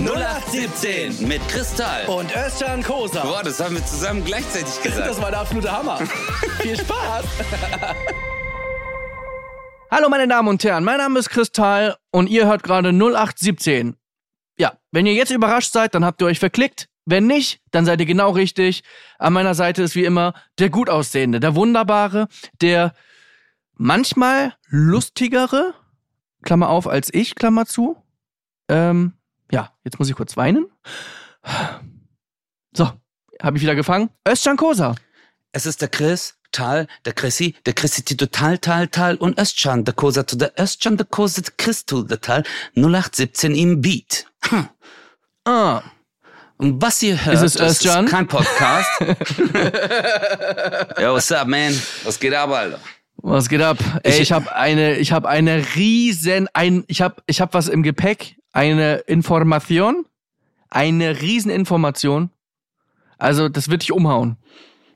0817 mit Kristall. Und Özcan Kosa. Boah, das haben wir zusammen gleichzeitig gesagt. Das war der absolute Hammer. Viel Spaß. Hallo meine Damen und Herren, mein Name ist Kristall und ihr hört gerade 0817. Ja, wenn ihr jetzt überrascht seid, dann habt ihr euch verklickt. Wenn nicht, dann seid ihr genau richtig. An meiner Seite ist wie immer der gut aussehende, der wunderbare, der manchmal lustigere, Klammer auf, als ich, Klammer zu. Ähm, ja, jetzt muss ich kurz weinen. So, habe ich wieder gefangen. Özcan Kosa. Es ist der Chris, Tal, der Chrissy, der Chrissy Tito Tal, Tal, Tal und Östcan, der Kosa to der Östcan, der Kosa, der Chris to der Tal, 0817 im Beat. Hm. Ah, Und was ihr hört, Ist es ist kein Podcast. Yo, what's up, man? Was geht ab, Alter? Was geht ab? Ey, Ich- ich habe eine, ich habe eine riesen, ein, ich habe, ich habe was im Gepäck, eine Information, eine riesen Information. Also das wird dich umhauen.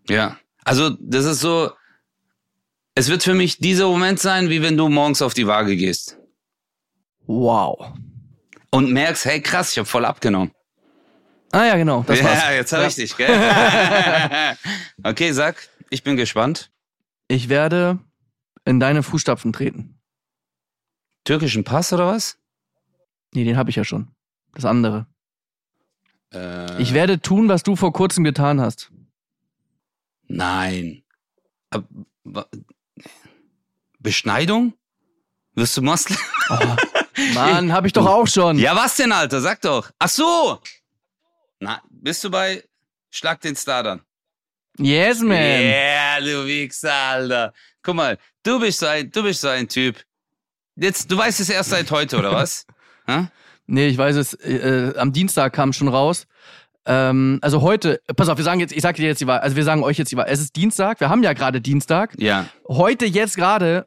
Ja. Also, das ist so, es wird für mich dieser Moment sein, wie wenn du morgens auf die Waage gehst Wow. und merkst, hey, krass, ich habe voll abgenommen. Ah ja, genau. Das war's. ja, jetzt habe Ja. ich dich, gell? okay, sag, ich bin gespannt. Ich werde in deine Fußstapfen treten. Türkischen Pass oder was? Nee, den habe ich ja schon. Das andere. Äh, Ich werde tun, was du vor kurzem getan hast. Nein. Beschneidung? Wirst du Moslem? Oh, Mann, habe ich doch auch schon. Ja, was denn, Alter? Sag doch. Ach so. Na, bist du bei Schlag den Star dann? Yes, man. Yeah, du Wichser, Alter. Guck mal, du bist so ein, du bist so ein Typ. Jetzt, du weißt es erst seit heute, oder was? Hä? Nee, ich weiß es. Äh, am Dienstag kam schon raus. Ähm, also heute, pass auf, wir sagen jetzt, ich sag dir jetzt die Wahl, also wir sagen euch jetzt die Wahl. Es ist Dienstag, wir haben ja gerade Dienstag. Ja. Heute, jetzt gerade,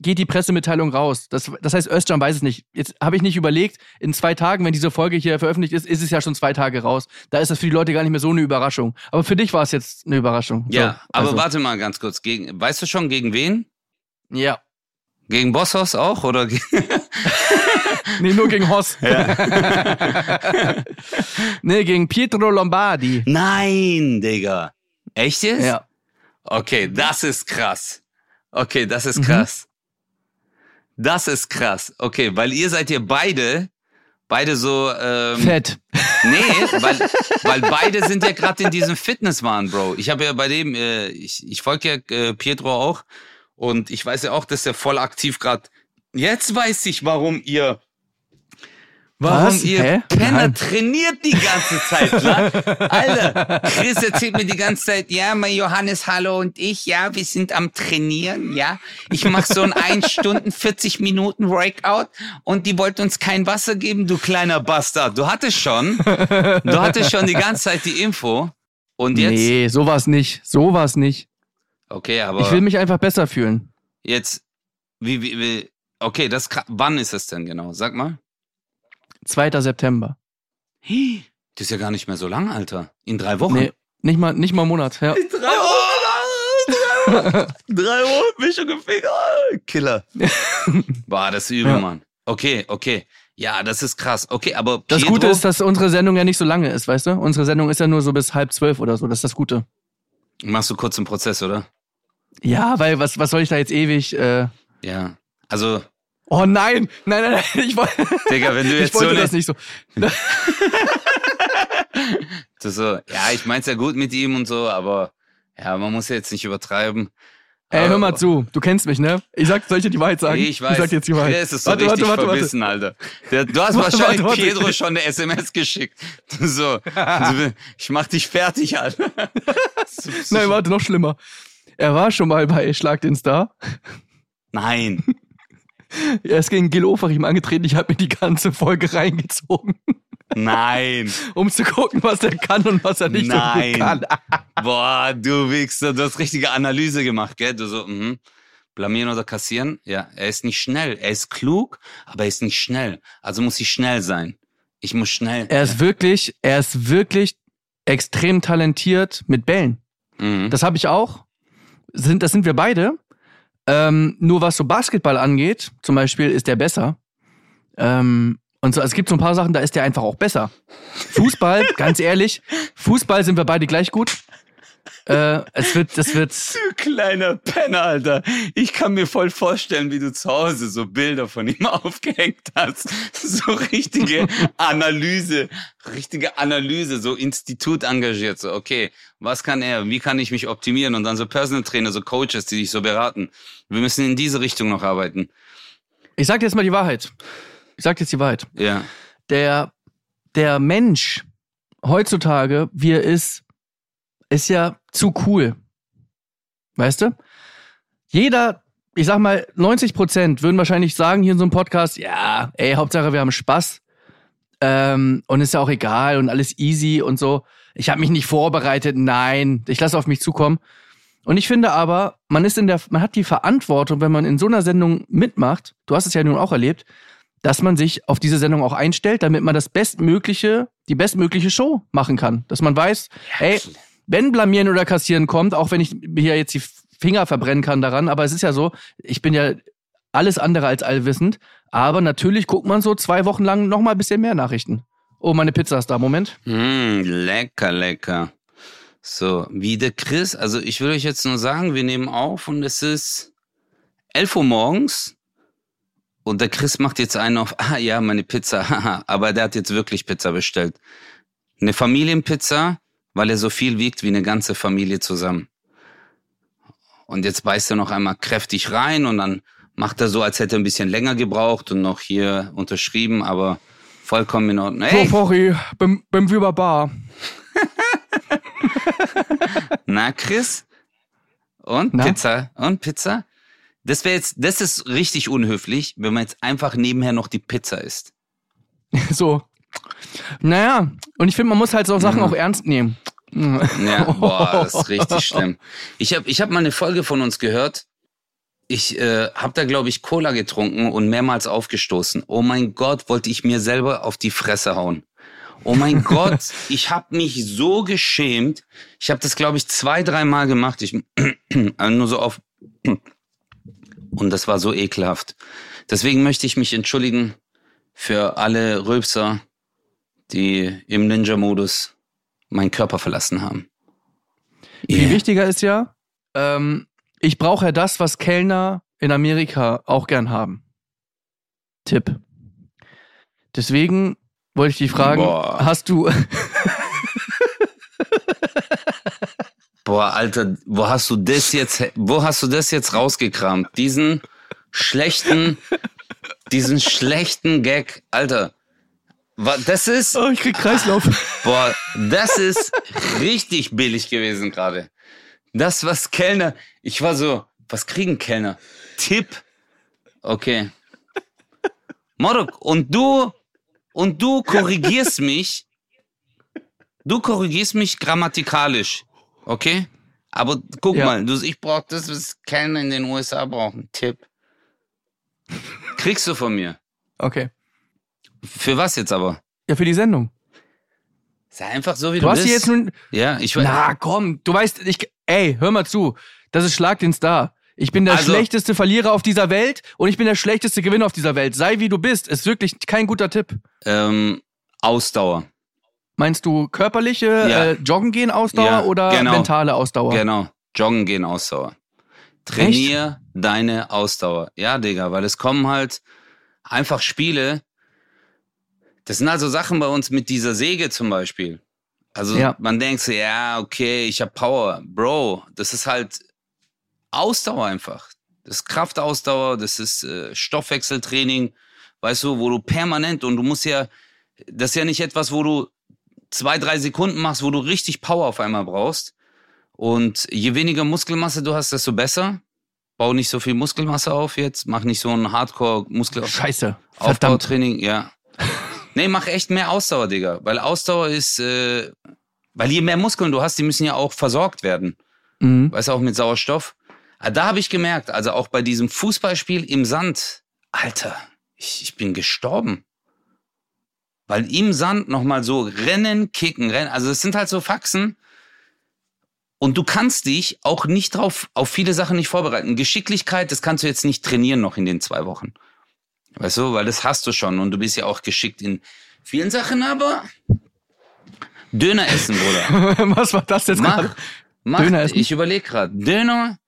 geht die Pressemitteilung raus. Das, das heißt, Özcan weiß es nicht. Jetzt habe ich nicht überlegt, in zwei Tagen, wenn diese Folge hier veröffentlicht ist, ist es ja schon zwei Tage raus. Da ist das für die Leute gar nicht mehr so eine Überraschung. Aber für dich war es jetzt eine Überraschung. Ja, so, aber also, warte mal ganz kurz. Gegen, weißt du schon gegen wen? Ja. Gegen Bosshaus auch? Oder Nee, nur gegen Hoss. nee, gegen Pietro Lombardi. Nein, Digga. Echt jetzt? Ja. Okay, das ist krass. Okay, das Mhm. ist krass. Das ist krass. Okay, weil ihr seid ihr beide, beide so, ähm, Fett. nee, weil, weil beide sind ja gerade in diesem Fitnesswahn, Bro. Ich habe ja bei dem, äh, ich, ich folge ja äh, Pietro auch und ich weiß ja auch, dass er voll aktiv gerade. Jetzt weiß ich, warum ihr Warum Was? ihr Hä? Penner Nein. trainiert die ganze Zeit, klar? Alter, Chris erzählt mir die ganze Zeit, ja, mein Johannes, hallo und ich, ja, wir sind am Trainieren, ja. Ich mache so ein 1 Stunden, 40 Minuten Workout und die wollten uns kein Wasser geben, du kleiner Bastard. Du hattest schon, du hattest schon die ganze Zeit die Info und jetzt, Nee, sowas nicht. Sowas nicht. okay, aber Ich will mich einfach besser fühlen. jetzt, wie, wie, wie, okay, das, wann ist es denn genau? Sag mal. 2. September. Das ist ja gar nicht mehr so lang, Alter. In drei Wochen. Nee, nicht mal, nicht mal einen Monat. Ja. Drei Wochen! Drei Wochen! Drei Wochen bin ich schon gefickt. Killer. Boah, das ist übel, Ja. Mann. Okay, okay. Ja, das ist krass. Okay, aber Das Pietro, Gute ist, dass unsere Sendung ja nicht so lange ist, weißt du? Unsere Sendung ist ja nur so bis halb zwölf oder so. Das ist das Gute. Machst du kurz einen Prozess, oder? Ja, weil was, was soll ich da jetzt ewig. Äh... Ja. Also, Oh nein! Nein, nein, nein. Ich, woll- Digga, wenn du ich jetzt so, wollte eine, das nicht so. du so, ja, ich mein's ja gut mit ihm und so, aber ja, man muss ja jetzt nicht übertreiben. Ey, hör mal zu. Du kennst mich, ne? Ich sag, soll ich dir die Wahrheit sagen? Ich weiß. Ich sag jetzt die Wahrheit. Der ist es so warte, richtig warte, warte, warte. verbissen, Alter. Der, du hast Warte, wahrscheinlich warte, warte. Pedro schon eine SMS geschickt. So, ich mach dich fertig, Alter. Nein, warte, noch schlimmer. Er war schon mal bei Schlag den Star. Nein. Er ist gegen Gil Oferim angetreten. Ich habe mir die ganze Folge reingezogen, Nein. um zu gucken, was er kann und was er nicht so Nein. gut kann. Boah, du Wichser, du hast richtige Analyse gemacht, gell? Du so, mhm. Blamieren oder kassieren? Ja, er ist nicht schnell. Er ist klug, aber er ist nicht schnell. Also muss ich schnell sein. Ich muss schnell. Er ist wirklich, er ist wirklich extrem talentiert mit Bällen. Mhm. Das habe ich auch. Sind, das sind wir beide. Ähm, nur was so Basketball angeht, zum Beispiel, ist der besser. Ähm, Und so, also es gibt so ein paar Sachen, da ist der einfach auch besser. Fußball, ganz ehrlich, Fußball sind wir beide gleich gut. Äh, es wird, das wird. Du kleiner Penner, Alter. Ich kann mir voll vorstellen, wie du zu Hause so Bilder von ihm aufgehängt hast. So richtige Analyse, richtige Analyse, so Institut engagiert. So, okay, was kann er? Wie kann ich mich optimieren? Und dann so Personal Trainer, so Coaches, die dich so beraten. Wir müssen in diese Richtung noch arbeiten. Ich sag dir jetzt mal die Wahrheit. Ich sag dir jetzt die Wahrheit. Ja. Der, der Mensch heutzutage, wie er ist, ist ja zu cool. Weißt du? Jeder, ich sag mal, 90 Prozent würden wahrscheinlich sagen hier in so einem Podcast, ja, ey, Hauptsache wir haben Spaß. Ähm, und ist ja auch egal und alles easy und so. Ich habe mich nicht vorbereitet, nein, ich lasse auf mich zukommen. Und ich finde aber, man ist in der, man hat die Verantwortung, wenn man in so einer Sendung mitmacht, du hast es ja nun auch erlebt, dass man sich auf diese Sendung auch einstellt, damit man das bestmögliche, die bestmögliche Show machen kann. Dass man weiß, ey, wenn blamieren oder kassieren kommt, auch wenn ich mir jetzt die Finger verbrennen kann daran, aber es ist ja so, ich bin ja alles andere als allwissend, aber natürlich guckt man so zwei Wochen lang noch mal ein bisschen mehr Nachrichten. Oh, meine Pizza ist da, Moment. Mm, lecker, lecker. So, wie der Chris, also ich will euch jetzt nur sagen, wir nehmen auf und es ist 11 Uhr morgens und der Chris macht jetzt einen auf, ah ja, meine Pizza, haha, aber der hat jetzt wirklich Pizza bestellt. Eine Familienpizza, weil er so viel wiegt wie eine ganze Familie zusammen. Und jetzt beißt er noch einmal kräftig rein und dann macht er so, als hätte er ein bisschen länger gebraucht und noch hier unterschrieben, aber vollkommen in Ordnung. Hey, So, sorry, bin, bin wie bei Bar. na Chris? Und Na? Pizza? Und Pizza? Das wäre jetzt, das ist richtig unhöflich, wenn man jetzt einfach nebenher noch die Pizza isst. So. Naja, und ich finde, man muss halt so Sachen auch ernst nehmen. Ja, boah, das ist richtig schlimm. Ich habe ich hab mal eine Folge von uns gehört. Ich äh, habe da, glaube ich, Cola getrunken und mehrmals aufgestoßen. Oh mein Gott, wollte ich mir selber auf die Fresse hauen. Oh mein Gott, ich habe mich so geschämt. Ich habe das, glaube ich, zwei, dreimal gemacht. Ich also nur so auf und das war so ekelhaft. Deswegen möchte ich mich entschuldigen für alle Rülpser, die im Ninja-Modus meinen Körper verlassen haben. Viel Yeah. wichtiger ist ja, ähm, ich brauche ja das, was Kellner in Amerika auch gern haben. Tipp. Deswegen wollte ich dich fragen, Boah. hast du, Boah, Alter, wo hast du das jetzt, wo hast du das jetzt rausgekramt? Diesen schlechten, diesen schlechten Gag, Alter. Das ist, oh, ich krieg Kreislauf. boah, das ist richtig billig gewesen gerade. Das, was Kellner, ich war so, was kriegen Kellner? Tipp. Okay. Morok, und du, und du korrigierst mich, du korrigierst mich grammatikalisch. Okay? Aber guck Ja. mal, du, ich brauch das, was Kellner in den USA brauchen. Tipp. Kriegst du von mir. Okay. Für was jetzt aber? Ja, für die Sendung. Sei einfach so, wie Du du, hast bist. jetzt nun, ja, ich weiß. na komm, du weißt, ich, ey, hör mal zu, das ist Schlag den Star. Ich bin der Also- schlechteste Verlierer auf dieser Welt und ich bin der schlechteste Gewinner auf dieser Welt. Sei wie du bist, ist wirklich kein guter Tipp. Ähm, Ausdauer. Meinst du körperliche, Ja. äh, Joggen gehen Ausdauer Ja, oder genau. mentale Ausdauer? Genau. Joggen gehen Ausdauer. Trainier deine Ausdauer. Ja, Digga, weil es kommen halt einfach Spiele. Das sind also Sachen bei uns mit dieser Säge zum Beispiel. Also Ja. man denkt so, ja, okay, ich hab Power. Bro, das ist halt Ausdauer einfach. Das ist Kraftausdauer, das ist äh, Stoffwechseltraining, weißt du, wo du permanent und du musst ja, das ist ja nicht etwas, wo du zwei, drei Sekunden machst, wo du richtig Power auf einmal brauchst. Und je weniger Muskelmasse du hast, desto besser. Bau nicht so viel Muskelmasse auf jetzt. Mach nicht so ein Hardcore-Muskelaufbautraining. Scheiße. Verdammt. ja. Nee, mach echt mehr Ausdauer, Digga. Weil Ausdauer ist, äh, weil je mehr Muskeln du hast, die müssen ja auch versorgt werden. Mhm. Weißt du, auch mit Sauerstoff. Ah, Da habe ich gemerkt, also auch bei diesem Fußballspiel im Sand, Alter, ich, ich bin gestorben. Weil im Sand nochmal so rennen, kicken, rennen. Also es sind halt so Faxen. Und du kannst dich auch nicht drauf, auf viele Sachen nicht vorbereiten. Geschicklichkeit, das kannst du jetzt nicht trainieren noch in den zwei Wochen. Weißt du, weil das hast du schon und du bist ja auch geschickt in vielen Sachen, aber Döner essen, Bruder. Was war das jetzt Mach, gerade? mach, Döner essen? ich überlege gerade. Döner,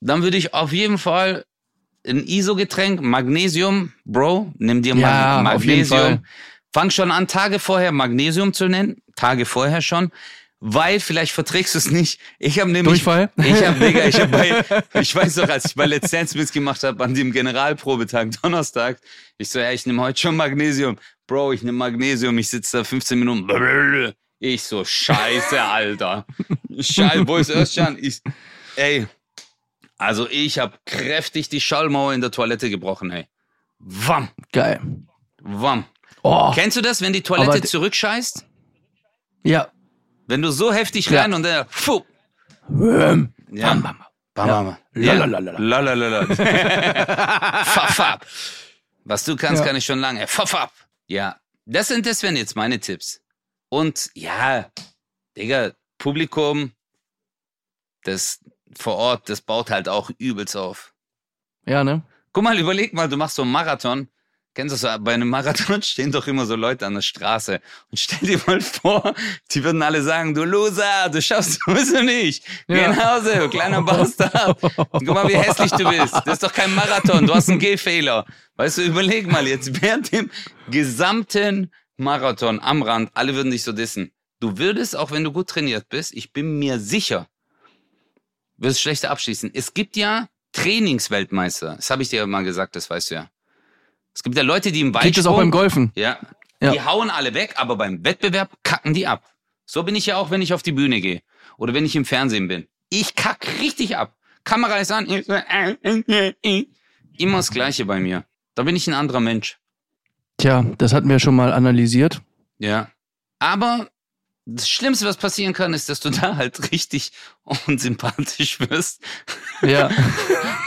dann würde ich auf jeden Fall ein ISO-Getränk, Magnesium, Bro, nimm dir Ja. Magnesium. Fang schon an, Tage vorher Magnesium zu nennen. Tage vorher schon. Weil vielleicht verträgst du es nicht. Ich habe nämlich. Durchfall? Ich habe, Digga, ich habe bei, ich weiß doch, als ich bei Let's Dance mitgemacht habe, an dem Generalprobetag Donnerstag, ich so, ja, ich nehme heute schon Magnesium. Bro, ich nehme Magnesium, ich sitze da 15 Minuten. Ich so, scheiße, Alter. Scheiße, wo ist Özcan? Ich, ey, also ich habe kräftig die Schallmauer in der Toilette gebrochen, ey. Wam, Geil. wam. Oh, Kennst du das, wenn die Toilette zurückscheißt? ja. Wenn du so heftig rein und dann, fuh. Ähm. Bam, bam, bam. Bam, bam. Faff Was du kannst, kann ich schon lange. Faff ab. Ja. Das sind, das wären jetzt meine Tipps. Und ja, Digga, Publikum, das vor Ort, das baut halt auch übelst auf. Ja, ne? Guck mal, überleg mal, du machst so einen Marathon. Kennst du so, bei einem Marathon stehen doch immer so Leute an der Straße. Und stell dir mal vor, die würden alle sagen, du Loser, du schaffst sowieso nicht. Geh Ja. nach Hause, du kleiner Bastard. Guck mal, wie hässlich du bist. Das ist doch kein Marathon, du hast einen Gehfehler. Weißt du, überleg mal jetzt, während dem gesamten Marathon am Rand, alle würden dich so dissen. Du würdest, auch wenn du gut trainiert bist, ich bin mir sicher, wirst schlechter abschließen. Es gibt ja Trainingsweltmeister. Das habe ich dir ja mal gesagt, das weißt du ja. Es gibt ja Leute, die im Weitsprung... Gibt es auch beim Golfen? Ja. Ja. Die hauen alle weg, aber beim Wettbewerb kacken die ab. So bin ich ja auch, wenn ich auf die Bühne gehe. Oder wenn ich im Fernsehen bin. Ich kack richtig ab. Kamera ist an. Immer das Gleiche bei mir. Da bin ich ein anderer Mensch. Tja, das hatten wir schon mal analysiert. Ja. Aber das Schlimmste, was passieren kann, ist, dass du da halt richtig unsympathisch wirst Ja.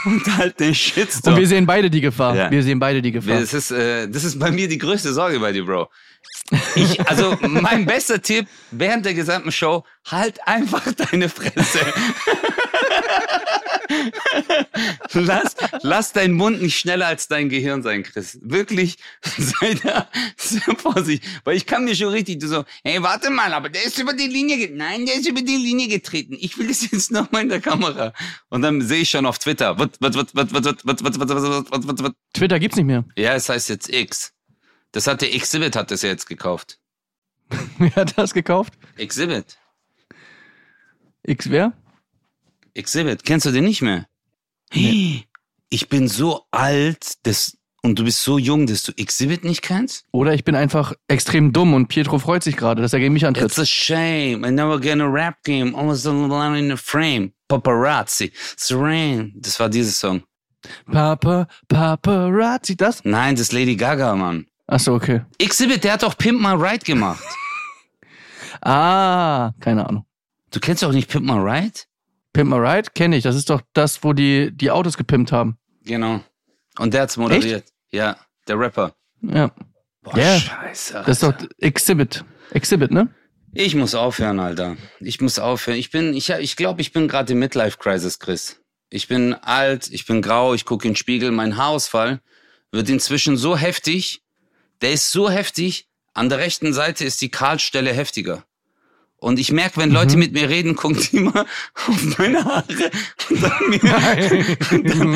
und halt den Und Shitstorm. wir sehen beide die Gefahr. Ja. Wir sehen beide die Gefahr. Das ist, äh, das ist bei mir die größte Sorge bei dir, Bro. Ich, also mein bester Tipp während der gesamten Show, halt einfach deine Fresse. Lass, lass deinen Mund nicht schneller als dein Gehirn sein, Chris. Wirklich, sei da sehr vorsichtig. Weil ich kann mir schon richtig du so, hey, warte mal, aber der ist über die Linie, nein, der ist über die Linie getreten. Ich will das jetzt nochmal in der Kamera. Und dann sehe ich schon auf Twitter, wat, wat, wat, wat, wat, wat, wat, wat, wat, wat, wat, wat, Twitter gibt's nicht mehr. ja, es heißt jetzt X. Das hat der Exhibit hat das ja jetzt gekauft. Wer hat das gekauft? Exhibit. X wer? Exhibit. Kennst du den nicht mehr? Hey, ich bin so alt das, und du bist so jung, dass du Exhibit nicht kennst? Oder ich bin einfach extrem dumm und Pietro freut sich gerade, dass er gegen mich antritt. It's a shame. I never get a rap game. Almost alone in the frame. Paparazzi. Serene. Das war dieser Song. Papa, Paparazzi, das? Nein, das ist Lady Gaga, Mann. Achso, okay. Exhibit, der hat doch Pimp My Ride gemacht. Ah, keine Ahnung. Du kennst doch nicht Pimp My Ride? Pimp My Ride kenne ich. Das ist doch das, wo die die Autos gepimpt haben. Genau. Und der hat's moderiert. Ja, der Rapper. Ja. Boah, Ja. scheiße. Das ist doch Exhibit. Exhibit, ne? Ich muss aufhören, Alter. Ich muss aufhören. Ich bin, ich, ich glaube, ich bin gerade im Midlife-Crisis, Chris. Ich bin alt, ich bin grau, ich gucke in den Spiegel. Mein Haarausfall wird inzwischen so heftig. Der ist so heftig. An der rechten Seite ist die Kahlstelle heftiger. Und ich merke, wenn Leute mhm. mit mir reden, gucken die immer auf meine Haare und dann, mir, und dann,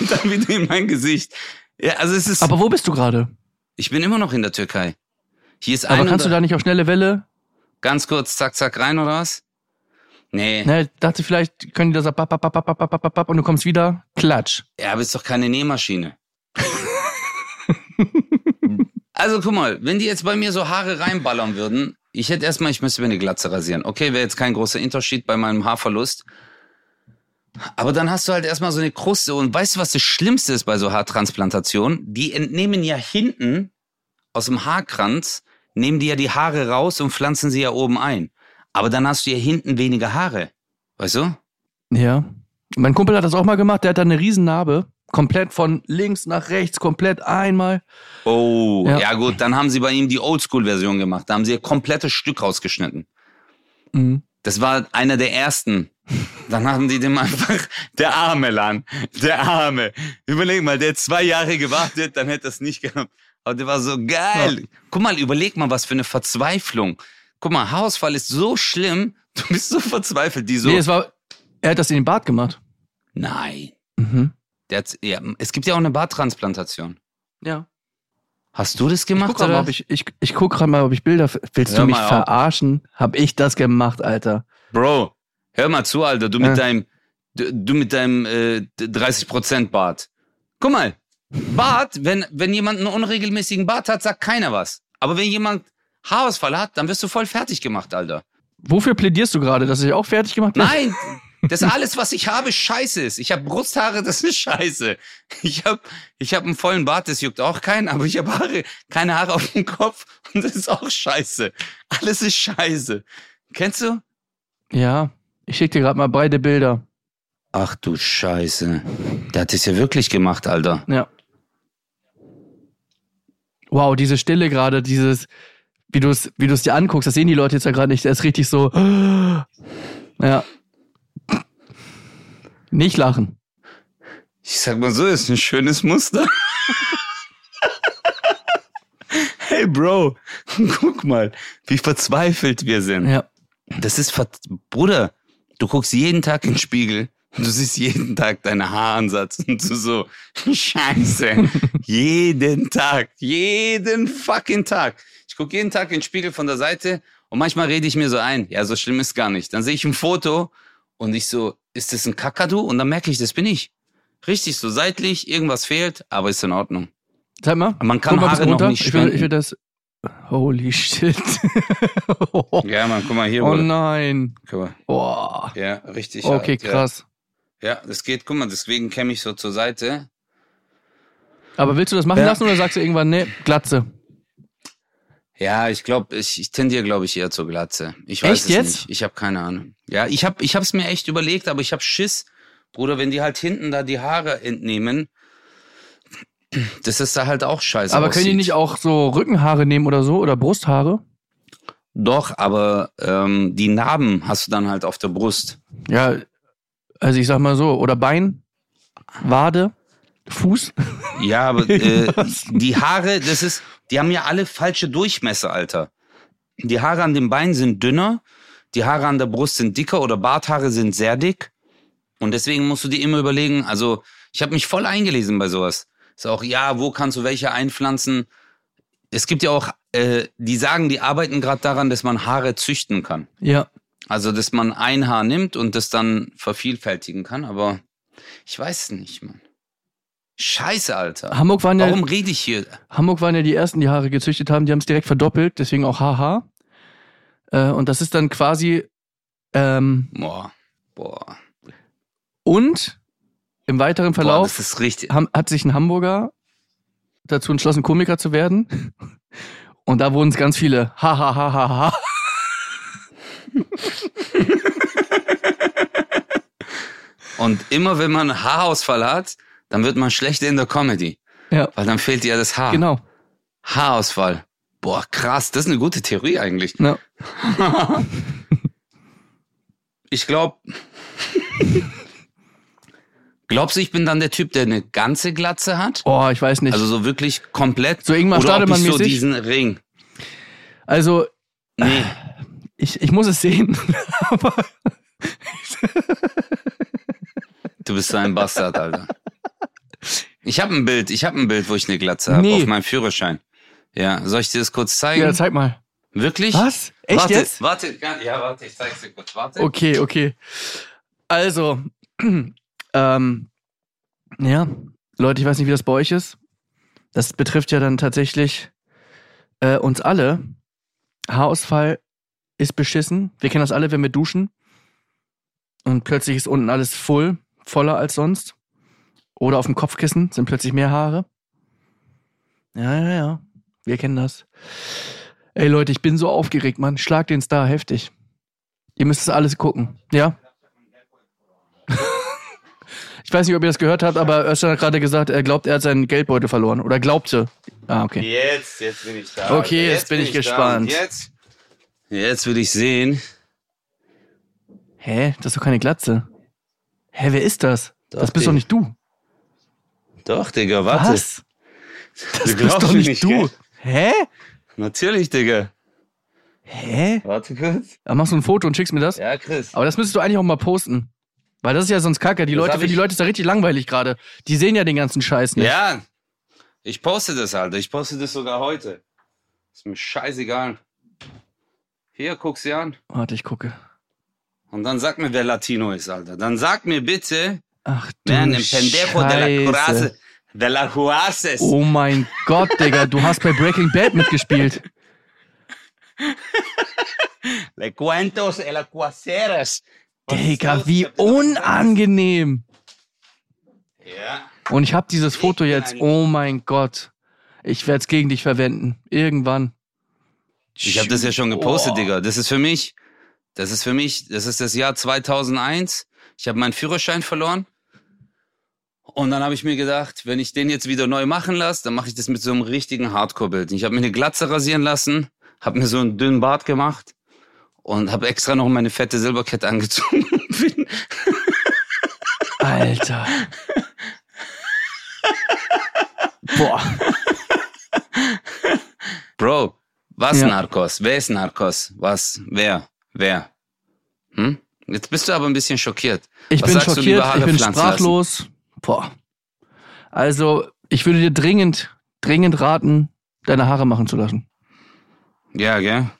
und dann wieder in mein Gesicht. Ja, also es ist. Aber wo bist du gerade? Ich bin immer noch in der Türkei. Hier ist Aber kannst du da nicht auf schnelle Welle? Ganz kurz, zack, zack, rein oder was? Nee. Nee, dachte vielleicht, können die da so bap, bap, bap, bap, bap, bap, bap, und du kommst wieder, klatsch. Ja, aber ist doch keine Nähmaschine. also guck mal, wenn die jetzt bei mir so Haare reinballern würden, ich hätte erstmal, ich müsste mir eine Glatze rasieren. Okay, wäre jetzt kein großer Unterschied bei meinem Haarverlust. Aber dann hast du halt erstmal so eine Kruste. Und weißt du, was das Schlimmste ist bei so Haartransplantationen? Die entnehmen ja hinten aus dem Haarkranz, nehmen die ja die Haare raus und pflanzen sie ja oben ein. Aber dann hast du ja hinten weniger Haare. Weißt du? Ja. Mein Kumpel hat das auch mal gemacht. Der hat da eine Riesennarbe. Komplett von links nach rechts, komplett einmal. Oh, ja. Ja. gut, dann haben sie bei ihm die Oldschool-Version gemacht. Da haben sie ein komplettes Stück rausgeschnitten. Mhm. Das war einer der ersten. Dann haben die dem einfach, der arme Lan, der arme. Überleg mal, der hat zwei Jahre gewartet, dann hätte das nicht gehabt. Aber der war so geil. Guck mal, überleg mal, was für eine Verzweiflung. Guck mal, Haarausfall ist so schlimm, du bist so verzweifelt, die so. Nee, es war, er hat das in den Bart gemacht. Nein. Mhm. Der hat, ja, es gibt ja auch eine Barttransplantation. Ja. Hast du das Ich gemacht? guck, grad mal, oder? ob ich, ich, ich guck gerade mal, ob ich Bilder. Willst Hör du mich mal auf. verarschen? Hab ich das gemacht, Alter? Bro, hör mal zu, Alter, du mit deinem, du, du mit deinem äh, 30% Bart. Guck mal, Bart, wenn, wenn jemand einen unregelmäßigen Bart hat, sagt keiner was. Aber wenn jemand Haarausfall hat, dann wirst du voll fertig gemacht, Alter. Wofür plädierst du gerade? Dass ich auch fertig gemacht bin? Nein, das alles, was ich habe, scheiße ist. Ich habe Brusthaare, das ist scheiße. Ich habe ich hab einen vollen Bart, das juckt auch keinen, aber ich habe Haare, keine Haare auf dem Kopf und das ist auch scheiße. Alles ist scheiße. Kennst du? Ja. Ich schick dir gerade mal beide Bilder. Ach du Scheiße. Der hat es ja wirklich gemacht, Alter. Ja. Wow, diese Stille gerade, dieses, wie du es, wie du es dir anguckst, das sehen die Leute jetzt ja gerade nicht. Der ist richtig so. Ja. Nicht lachen. Ich sag mal so, ist ein schönes Muster. hey Bro, guck mal, wie verzweifelt wir sind. Ja. Das ist, ver Bruder, du guckst jeden Tag in den Spiegel und du siehst jeden Tag deinen Haaransatz und du so, scheiße, jeden Tag, jeden fucking Tag. Ich guck jeden Tag in den Spiegel von der Seite und manchmal rede ich mir so ein, ja, so schlimm ist gar nicht. Dann sehe ich ein Foto und ich so, ist das ein Kakadu? Und dann merke ich, das bin ich. Richtig so seitlich, irgendwas fehlt, aber ist in Ordnung. Zeig mal. Man kann mal, Haare noch nicht ich will, ich will spenden. das. Holy shit. Ja, man, guck mal hier. oh Bruder. nein. Guck mal. Boah. Ja, richtig. Okay, alt, ja. krass. Ja, das geht, guck mal, deswegen kämme ich so zur Seite. Aber willst du das machen Ja. lassen oder sagst du irgendwann, nee, Glatze? Ja, ich glaube, ich, ich tendiere, glaube ich, eher zur Glatze. Ich weiß Echt es jetzt? nicht. Ich habe keine Ahnung. Ja, ich habe ich hab's mir echt überlegt, aber ich habe Schiss, Bruder, wenn die halt hinten da die Haare entnehmen, das ist da halt auch scheiße Aber können die aussieht. nicht auch so Rückenhaare nehmen oder so oder Brusthaare? Doch, aber ähm, die Narben hast du dann halt auf der Brust. Ja, also ich sag mal so, oder Bein, Wade, Fuß. Ja, aber äh, die Haare, das ist, die haben ja alle falsche Durchmesser, Alter. Die Haare an den Beinen sind dünner, die Haare an der Brust sind dicker oder Barthaare sind sehr dick. Und deswegen musst du dir immer überlegen, also ich habe mich voll eingelesen bei sowas. Ist auch, ja, wo kannst du welche einpflanzen? Es gibt ja auch, äh, die sagen, die arbeiten gerade daran, dass man Haare züchten kann. Ja. Also, dass man ein Haar nimmt und das dann vervielfältigen kann, aber ich weiß es nicht, Mann. Scheiße, Alter. Hamburg waren ja, Warum rede ich hier? Hamburg waren ja die ersten, die Haare gezüchtet haben, die haben es direkt verdoppelt, deswegen auch HH. Äh, und das ist dann quasi ähm, Boah, boah. und im weiteren Boah, Verlauf richtig. haben, hat sich ein Hamburger dazu entschlossen, Komiker zu werden. Und da wurden es ganz viele ha ha ha ha ha. Und immer wenn man einen Haarausfall hat, dann wird man schlechter in der Comedy. Ja, Weil dann fehlt dir das Haar. genau. Haarausfall. Boah, krass. Das ist eine gute Theorie eigentlich. Ja. Ich glaube. Glaubst du, ich bin dann der Typ, der eine ganze Glatze hat? Oh, ich weiß nicht. Also so wirklich komplett? So Ingmar Oder ob ich so diesen Ring. Also, Nee. ich, ich muss es sehen. Aber Du bist so ein Bastard, Alter. Ich habe ein Bild, ich habe ein Bild, wo ich eine Glatze habe Nee. auf meinem Führerschein. Ja, soll ich dir das kurz zeigen? ja, zeig mal. Wirklich? Was? Echt warte, jetzt? Warte, ja, ja, warte, ich zeig's dir kurz. Warte. Okay, okay. Also, ähm, ja, Leute, ich weiß nicht, wie das bei euch ist. Das betrifft ja dann tatsächlich äh, uns alle. Haarausfall ist beschissen. Wir kennen das alle, wenn wir duschen. Und plötzlich ist unten alles voll, voller als sonst. Oder auf dem Kopfkissen sind plötzlich mehr Haare. Ja, ja, ja. Wir kennen das. Ey Leute, ich bin so aufgeregt, Mann. Schlag den Star heftig. Ihr müsst es alles gucken. Ja? ich weiß nicht, ob ihr das gehört habt, aber Özcan hat gerade gesagt, er glaubt, er hat seinen Geldbeutel verloren. Oder glaubte. Ah, okay. Jetzt, jetzt bin ich da. Okay, jetzt bin ich da. gespannt. Jetzt, jetzt will ich sehen. Hä? Das ist doch keine Glatze. Hä, wer ist das? Doch, das bist doch nicht du. Doch, Digga, warte. Was? Das Du bist glaubst doch nicht nicht, du. gell? Hä? Natürlich, Digga. Hä? Warte kurz. Dann machst du ein Foto und schickst mir das? Ja, Chris. Aber das müsstest du eigentlich auch mal posten. Weil das ist ja sonst kacke. Die Das Leute, für die Leute ist da richtig langweilig gerade. Die sehen ja den ganzen Scheiß nicht. Ja, ich poste das, Alter. Ich poste das sogar heute. Ist mir scheißegal. Hier, guck sie an. Warte, ich gucke. Und dann sag mir, wer Latino ist, Alter. Dann sag mir bitte, Ach du ein Pendejo de la. Curace, de la. Oh mein Gott, Digga, du hast bei Breaking Bad mitgespielt. Le cuentos de la Cuaceras. Was ist Digga, wie unangenehm. Ja. Und ich habe dieses Foto jetzt. Oh mein Gott. Ich werde es gegen dich verwenden. Irgendwann. Ich habe das ja schon gepostet, Oh. Digga. Das ist für mich, das ist für mich, das ist das Jahr 2001. Ich habe meinen Führerschein verloren. Und dann habe ich mir gedacht, wenn ich den jetzt wieder neu machen lasse, dann mache ich das mit so einem richtigen Hardcore-Bild. Ich habe mir eine Glatze rasieren lassen, habe mir so einen dünnen Bart gemacht und habe extra noch meine fette Silberkette angezogen. Alter. Boah. Bro, was Ja. Narcos? Wer ist Narcos? Was? Wer? Wer? Hm? Jetzt bist du aber ein bisschen schockiert. Ich Was bin schockiert, ich bin pflanzen lassen? Boah. Also, ich würde dir dringend, dringend raten, deine Haare machen zu lassen. Ja, gell?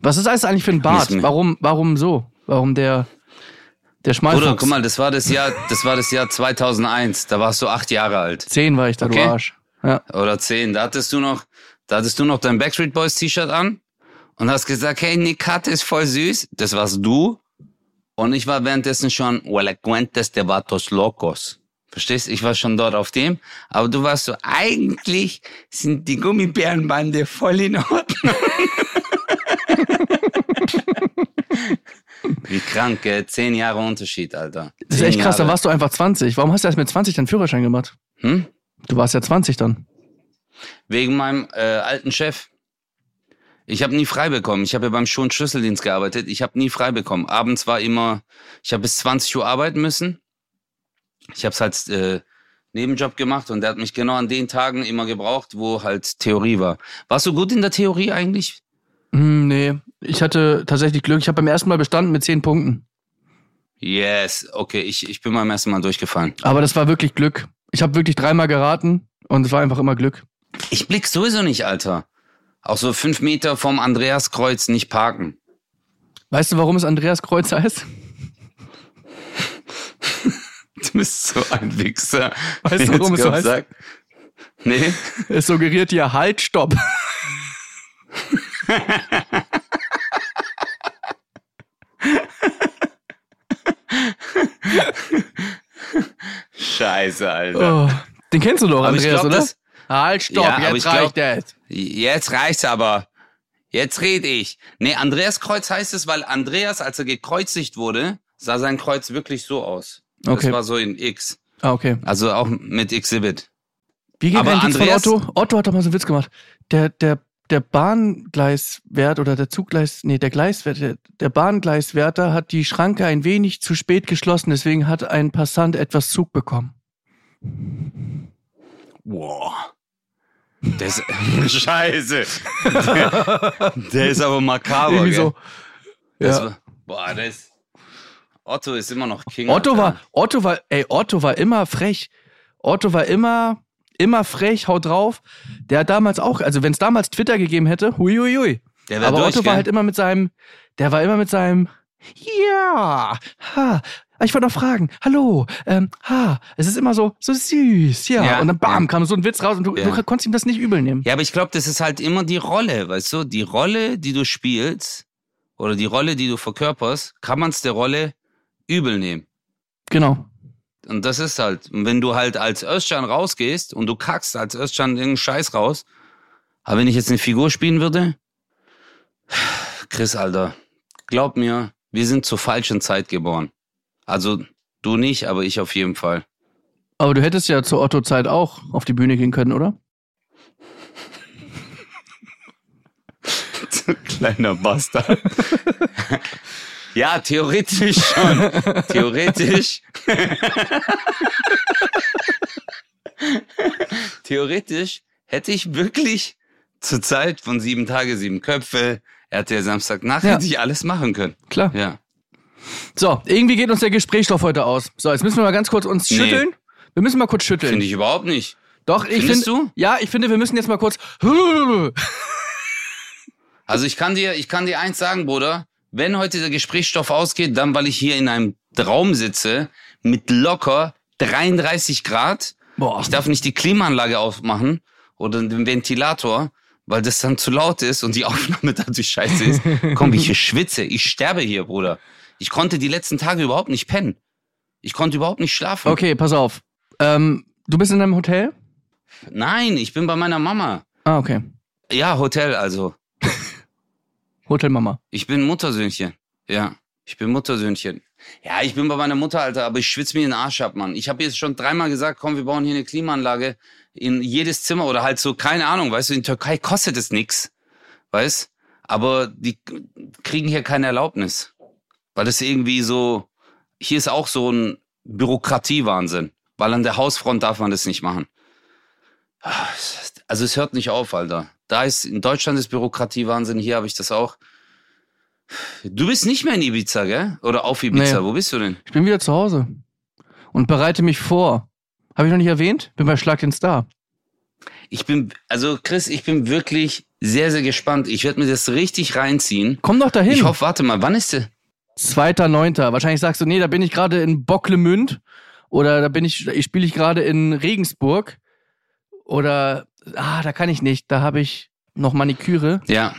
Was ist das eigentlich für ein Bart? Warum, warum so? Warum der, der Schmalfuchs? Bruder, guck mal, das war das Jahr, das war das Jahr 2001. Da warst du acht Jahre alt Zehn war ich da, Okay. du Arsch. Ja. oder zehn. Da hattest du noch, da hattest du noch dein Backstreet Boys T-Shirt an und hast gesagt, hey, Nick Cut ist voll süß. Das warst du. Und ich war währenddessen schon, Huele cuentes de vatos locos. Verstehst? Ich war schon dort auf dem. Aber du warst so, eigentlich sind die Gummibärenbande voll in Ordnung. Wie krank, gell? Zehn Jahre Unterschied, Alter. Das ist echt krass, da Jahre. warst du einfach 20. Warum hast du erst mit 20 deinen Führerschein gemacht? Hm? Du warst ja 20 dann. Wegen meinem äh, alten Chef. Ich habe nie frei bekommen. Ich habe ja beim Schon Schlüsseldienst gearbeitet. Ich habe nie frei bekommen. Abends war immer, ich habe bis 20 Uhr arbeiten müssen. Ich habe es als äh, Nebenjob gemacht und der hat mich genau an den Tagen immer gebraucht, wo halt Theorie war. Warst du gut in der Theorie eigentlich? Hm, nee, ich hatte tatsächlich Glück. Ich habe beim ersten Mal bestanden mit 10 Punkten. Yes, okay, ich, ich bin beim ersten Mal durchgefallen. Aber das war wirklich Glück. Ich habe wirklich dreimal geraten und es war einfach immer Glück. Ich blick sowieso nicht, Alter. Auch so fünf Meter vom Andreaskreuz nicht parken. Weißt du, warum es Andreas Kreuz heißt? Du bist so ein Wichser. Weißt du, warum es so heißt? sag- Nee. Es suggeriert dir Halt, Stopp. Scheiße, Alter. Oh, den kennst du doch, Andreas, glaub, oder? das- Halt, Stopp, Ja, jetzt reicht es. Jetzt reicht's aber. Jetzt red ich. Nee, Andreas Kreuz heißt es, weil Andreas, als er gekreuzigt wurde, sah sein Kreuz wirklich so aus. Okay. Das war so in X. Ah, okay. Also auch mit Exhibit. Wie geht Aber Witz von Andreas- Otto? Otto hat doch mal so einen Witz gemacht. Der, der, der Bahngleiswert oder der Zuggleis, nee, der Gleiswert, der, der Bahngleiswärter hat die Schranke ein wenig zu spät geschlossen, deswegen hat ein Passant etwas Zug bekommen. Wow. Das ist, Scheiße. Der, der ist aber makaber. Irgendwie so. Das Ja. war, boah, das. Otto ist immer noch King. Otto Alter. war, Otto war, ey, Otto war immer frech. Otto war immer, immer frech, haut drauf. Der hat damals auch, also wenn es damals Twitter gegeben hätte, hui, hui, hui. Der wär Aber durch, Otto war gell? halt immer mit seinem, der war immer mit seinem, ja, ha, ich wollte noch fragen, hallo, ähm, ha, es ist immer so, so süß, ja. Ja, und dann bam, ja. kam so ein Witz raus und du, Ja. du konntest ihm das nicht übel nehmen. Ja, aber ich glaube, das ist halt immer die Rolle, weißt du? Die Rolle, die du spielst oder die Rolle, die du verkörperst, kann man es der Rolle übel nehmen. Genau. Und das ist halt, wenn du halt als Özcan rausgehst und du kackst als Özcan irgendeinen Scheiß raus, aber wenn ich jetzt eine Figur spielen würde, Chris, Alter, glaub mir, wir sind zur falschen Zeit geboren. Also du nicht, aber ich auf jeden Fall. Aber du hättest ja zur Otto-Zeit auch auf die Bühne gehen können, oder? Kleiner Bastard. ja, theoretisch schon. theoretisch. Theoretisch hätte ich wirklich zur Zeit von sieben Tage, sieben Köpfe, RTL Samstagnacht, Ja. hätte ich alles machen können. Klar. Ja. So, irgendwie geht uns der Gesprächsstoff heute aus. So, jetzt müssen wir mal ganz kurz uns Nee. schütteln. Wir müssen mal kurz schütteln. Finde ich überhaupt nicht. Doch, ich finde. du? Ja, ich finde, wir müssen jetzt mal kurz. Also ich kann dir, ich kann dir eins sagen, Bruder. Wenn heute der Gesprächsstoff ausgeht, dann weil ich hier in einem Raum sitze mit locker 33 Grad. Boah. Ich darf nicht die Klimaanlage aufmachen oder den Ventilator, weil das dann zu laut ist und die Aufnahme dadurch scheiße ist. Komm, ich schwitze, ich sterbe hier, Bruder. Ich konnte die letzten Tage überhaupt nicht pennen. Ich konnte überhaupt nicht schlafen. Okay, pass auf. Ähm, du bist in einem Hotel? Nein, ich bin bei meiner Mama. Ah, okay. Ja, Hotel also. Hotelmama. Ich bin Muttersöhnchen. Ja, ich bin Muttersöhnchen. Ja, ich bin bei meiner Mutter, Alter, aber ich schwitze mir den Arsch ab, Mann. Ich habe jetzt schon dreimal gesagt, komm, wir bauen hier eine Klimaanlage in jedes Zimmer oder halt so, keine Ahnung, weißt du, in Türkei kostet es nix, weißt? Aber die kriegen hier keine Erlaubnis. Weil das irgendwie so, hier ist auch so ein Bürokratiewahnsinn. Weil an der Hausfront darf man das nicht machen. Also es hört nicht auf, Alter. Da ist, in Deutschland ist Bürokratiewahnsinn, hier habe ich das auch. Du bist nicht mehr in Ibiza, gell? Oder auf Ibiza, Nee. wo bist du denn? Ich bin wieder zu Hause. Und bereite mich vor. Habe ich noch nicht erwähnt? Bin bei Schlag den Star. Ich bin, also Chris, ich bin wirklich sehr, sehr gespannt. Ich werde mir das richtig reinziehen. Komm doch dahin. Ich hoffe, warte mal, wann ist der? Zweiter, Neunter. Wahrscheinlich sagst du, nee, da bin ich gerade in Bocklemünd. Oder da bin ich, ich spiele ich gerade in Regensburg. Oder, ah, da kann ich nicht. Da habe ich noch Maniküre. Ja.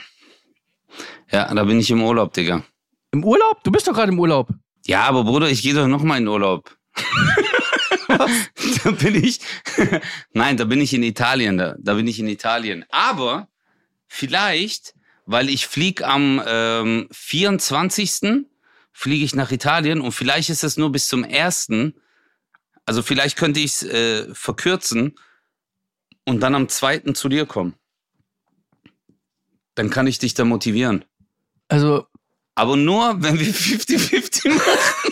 Ja, da bin ich im Urlaub, Digga. Im Urlaub? Du bist doch gerade im Urlaub. Ja, aber Bruder, ich gehe doch noch mal in Urlaub. da bin ich. Nein, da bin ich in Italien. Da, da bin ich in Italien. Aber vielleicht, weil ich flieg am ähm, 24. fliege ich nach Italien und vielleicht ist es nur bis zum 1. Also vielleicht könnte ich es äh, verkürzen und dann am 2. zu dir kommen. Dann kann ich dich da motivieren. Also, Aber nur, wenn wir 50-50 machen.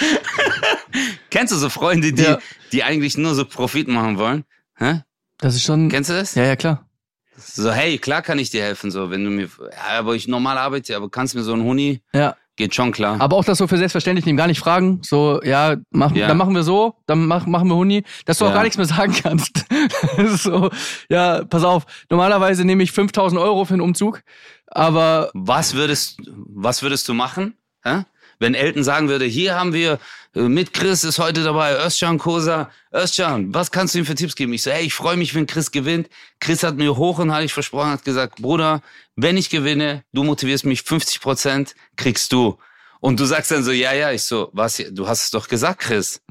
Kennst du so Freunde, die, Ja. die eigentlich nur so Profit machen wollen? Hä? das ist schon. Kennst du das? Ja, ja, klar. So, hey, klar kann ich dir helfen, so, wenn du mir, ja, aber ich normal arbeite, aber kannst mir so ein Huni, Ja. Geht schon klar. Aber auch das so für selbstverständlich nehmen, gar nicht fragen. So, ja, mach, Ja. dann machen wir so, dann mach, machen wir Huni, dass du auch Ja. gar nichts mehr sagen kannst. So, ja, pass auf. Normalerweise nehme ich 5000 Euro für einen Umzug, aber Was würdest, was würdest du machen? Hä? Wenn Elton sagen würde, hier haben wir äh, mit Chris ist heute dabei, Özcan Kosa. Özcan, was kannst du ihm für Tipps geben? Ich so, hey, ich freue mich, wenn Chris gewinnt. Chris hat mir hoch und heilig versprochen, hat gesagt, Bruder, wenn ich gewinne, du motivierst mich 50 Prozent, kriegst du. Und du sagst dann so, ja, ja, ich so, was, du hast es doch gesagt, Chris.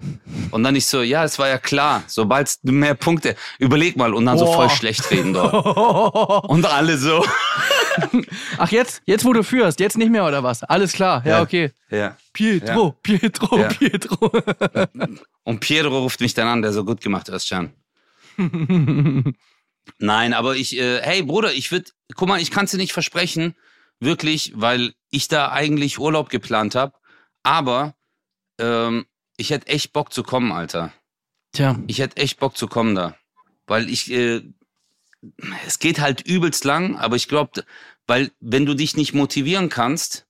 Und dann ich so, ja, es war ja klar, sobald du mehr Punkte, überleg mal, und dann so Boah. voll schlecht reden dort. Und alle so. ach jetzt, jetzt wo du führst, jetzt nicht mehr oder was? Alles klar, ja, Ja. okay. Ja. Pietro, Pietro, Ja. Pietro. Und Pietro ruft mich dann an, der so gut gemacht, Özcan. Nein, aber ich, äh, hey Bruder, ich würde, guck mal, ich kann es dir nicht versprechen, wirklich, weil ich da eigentlich Urlaub geplant habe. Aber ähm, ich hätte echt Bock zu kommen, Alter. Tja, Ich hätte echt Bock zu kommen da. Weil ich, äh, es geht halt übelst lang, aber ich glaube, weil wenn du dich nicht motivieren kannst,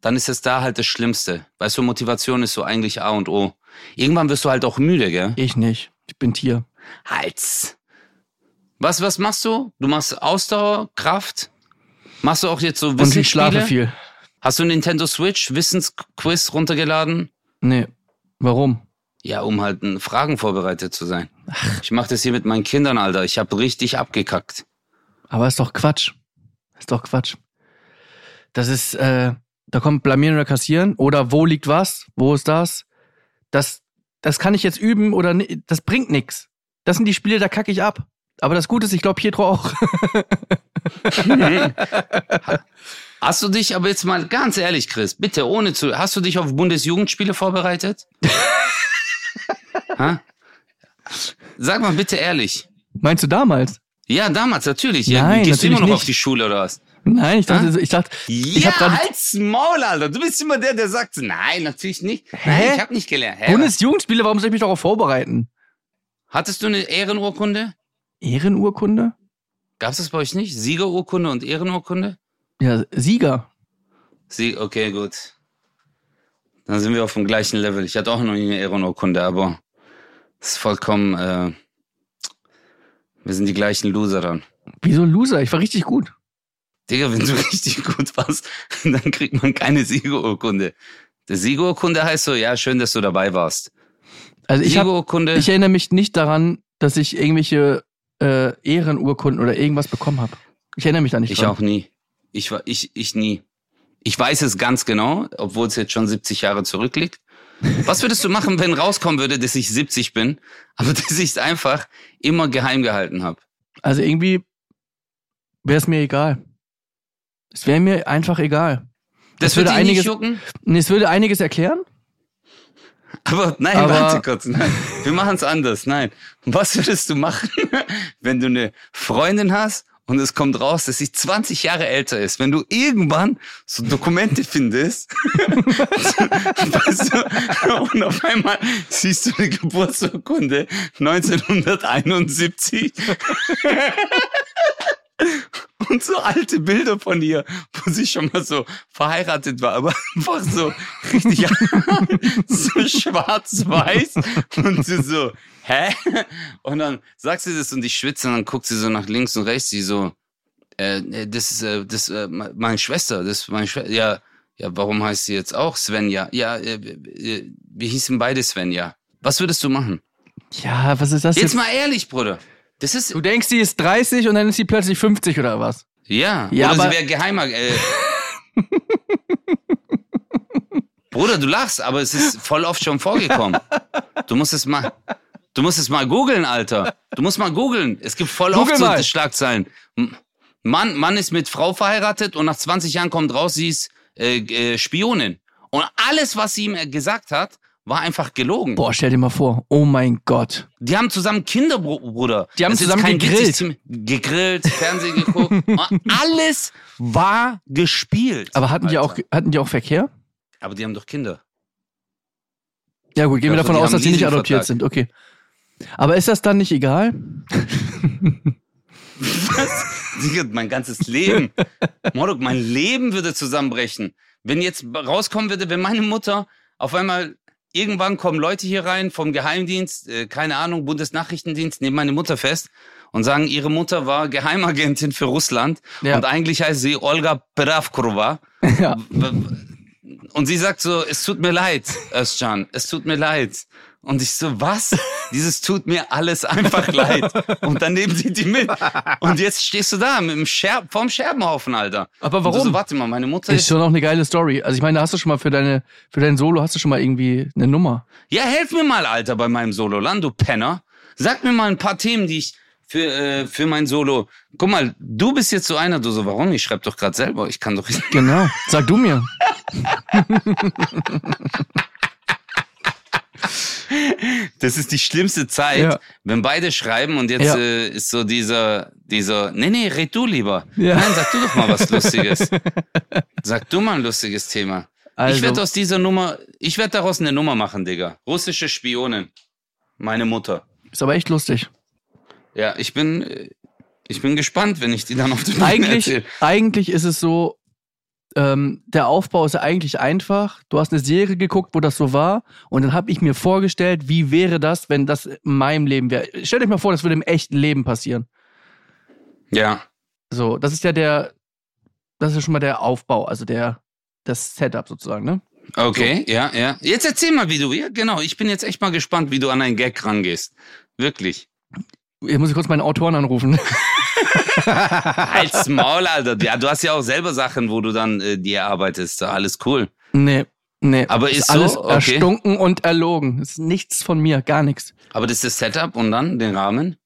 dann ist es da halt das Schlimmste. Weißt du, Motivation ist so eigentlich A und O. Irgendwann wirst du halt auch müde, gell? ich nicht. Ich bin Tier. Hals. Was, was machst du? Du machst Ausdauer, Kraft? Machst du auch jetzt so Und ich Wissensspiele? schlafe viel. Hast du ein Nintendo Switch Wissensquiz runtergeladen? Nee. Warum? Ja, um halt Fragen vorbereitet zu sein. Ich mache das hier mit meinen Kindern, Alter. Ich habe richtig abgekackt. Aber ist doch Quatsch. Ist doch Quatsch. Das ist, äh, da kommt blamieren oder kassieren. Oder wo liegt was? Wo ist das? Das, das kann ich jetzt üben oder das bringt nix. Das sind die Spiele, da kacke ich ab. Aber das Gute ist, ich glaube Pietro auch. Hast du dich aber jetzt mal ganz ehrlich, Chris, bitte ohne zu. Hast du dich auf Bundesjugendspiele vorbereitet? ha? Sag mal bitte ehrlich. Meinst du damals? Ja, damals natürlich. Ja, Nein, Gehst du immer noch natürlich auf nicht. die Schule oder was? Nein, ich dachte, ich dachte, ich Ja, hab halt's Maul, Alter. Du bist immer der, der sagt, nein, natürlich nicht. Hä? Nein, ich habe nicht gelernt. Hä, Bundesjugendspiele, warum soll ich mich darauf vorbereiten? Hattest du eine Ehrenurkunde? Ehrenurkunde? Gab es das bei euch nicht? Siegerurkunde und Ehrenurkunde? Ja, Sieger. Sie, okay, gut. Dann sind wir auf dem gleichen Level. Ich hatte auch noch nie eine Ehrenurkunde, aber es ist vollkommen, äh, wir sind die gleichen Loser dann. Wieso Loser? Ich war richtig gut. Digga, wenn du richtig gut warst, dann kriegt man keine Siegerurkunde. Die Siegerurkunde heißt so, ja, schön, dass du dabei warst. Also ich Siegerurkunde, Ich erinnere mich nicht daran, dass ich irgendwelche äh, Ehrenurkunden oder irgendwas bekommen habe. Ich erinnere mich da nicht ich dran. auch nie. Ich war, ich, ich nie. Ich weiß es ganz genau, obwohl es jetzt schon 70 Jahre zurückliegt. Was würdest du machen, wenn rauskommen würde, dass ich 70 bin, aber dass ich es einfach immer geheim gehalten habe? Also irgendwie wäre es mir egal. Es wäre mir einfach egal. Das, Das würde einiges- jucken? Es würde einiges erklären. Aber nein, Aber- warte kurz. Nein. Wir machen es anders. Nein. Was würdest du machen, wenn du eine Freundin hast und es kommt raus, dass sie 20 Jahre älter ist? Wenn du irgendwann so Dokumente findest weißt du, und auf einmal siehst du eine Geburtsurkunde 1971 und so alte Bilder von ihr, wo sie schon mal so verheiratet war, aber einfach so richtig so schwarz-weiß und sie so, hä? Und dann sagt sie das und ich schwitze und dann guckt sie so nach links und rechts, sie so, äh, äh, das ist, äh, das, äh, me- meine Schwester, das ist meine Schwester, ja, ja, warum heißt sie jetzt auch Svenja? Ja, äh, wir hießen beide Svenja. Was würdest du machen? Ja, was ist das Jetzt jetzt? mal ehrlich, Bruder. Das ist, Du denkst, sie ist 30 und dann ist sie plötzlich 50 oder was? Ja, Ja, oder aber- sie wäre geheimer. Äh. Bruder, du lachst, aber es ist voll oft schon vorgekommen. Du musst es mal, du musst es mal googeln, Alter. Du musst mal googeln. Es gibt voll Google oft so. Schlagzeilen. Mann, Mann ist mit Frau verheiratet und nach 20 Jahren kommt raus, sie ist äh, äh, Spionin. Und alles, was sie ihm äh, gesagt hat, war einfach gelogen. Boah, stell dir mal vor. Oh mein Gott. Die haben zusammen Kinder, Bru- Bruder. Die haben Das zusammen gegrillt. witzig. Gegrillt, Fernsehen geguckt. Alles war gespielt. Aber hatten die, auch, hatten die auch Verkehr? Aber die haben doch Kinder. Ja gut, gehen wir Also, davon die aus, dass sie nicht adoptiert sind. Okay. Aber ist das dann nicht egal? Digga, mein ganzes Leben. Mordok, mein Leben würde zusammenbrechen. Wenn jetzt rauskommen würde, wenn meine Mutter auf einmal irgendwann kommen Leute hier rein vom Geheimdienst, äh, keine Ahnung, Bundesnachrichtendienst, nehmen meine Mutter fest und sagen, ihre Mutter war Geheimagentin für Russland Ja. und eigentlich heißt sie Olga Peravkrova. Ja. Und sie sagt so, es tut mir leid, Özcan, es tut mir leid. Und ich so, was? Dieses tut mir alles einfach leid. Und dann nehmen sie die mit. Und jetzt stehst du da mit dem Scherb, vorm Scherbenhaufen, Alter. Aber warum? so, warte mal, meine Mutter Ist ist... schon auch eine geile Story. Also ich meine, da hast du schon mal für deine, für dein Solo hast du schon mal irgendwie eine Nummer. Ja, helf mir mal, Alter, bei meinem Solo, Land, du Penner. Sag mir mal ein paar Themen, die ich für, äh, für mein Solo... Guck mal, du bist jetzt so einer, du so, warum? Ich schreib doch gerade selber, ich kann doch... Genau. Sag du mir. Das ist die schlimmste Zeit, Ja. wenn beide schreiben und jetzt Ja. äh, ist so dieser, dieser, nee, nee, red du lieber. Ja. Nein, sag du doch mal was Lustiges. sag du mal ein lustiges Thema. Also, Ich werde aus dieser Nummer, ich werde daraus eine Nummer machen, Digga. Russische Spionin. Meine Mutter. ist aber echt lustig. Ja, ich bin, äh, ich bin gespannt, wenn ich die dann auf Bühne Eigentlich, erzähl. eigentlich ist es so, ähm, der Aufbau ist ja eigentlich einfach. Du hast eine Serie geguckt, wo das so war, und dann habe ich mir vorgestellt, wie wäre das, wenn das in meinem Leben wäre. Stellt euch mal vor, das würde im echten Leben passieren. Ja. So, das ist ja der, das ist ja schon mal der Aufbau, also der, das Setup sozusagen, ne? Okay, ja, ja. Jetzt erzähl mal, wie du, ja, genau. Ich bin jetzt echt mal gespannt, wie du an einen Gag rangehst. Wirklich. Jetzt muss ich kurz meinen Autoren anrufen. Halt's Maul, Alter. Ja, du hast ja auch selber Sachen, wo du dann äh, die erarbeitest. Alles cool. nee, nee. Aber ist so? alles Okay. erstunken und erlogen. Ist nichts von mir, gar nichts. Aber das ist das Setup und dann den Rahmen?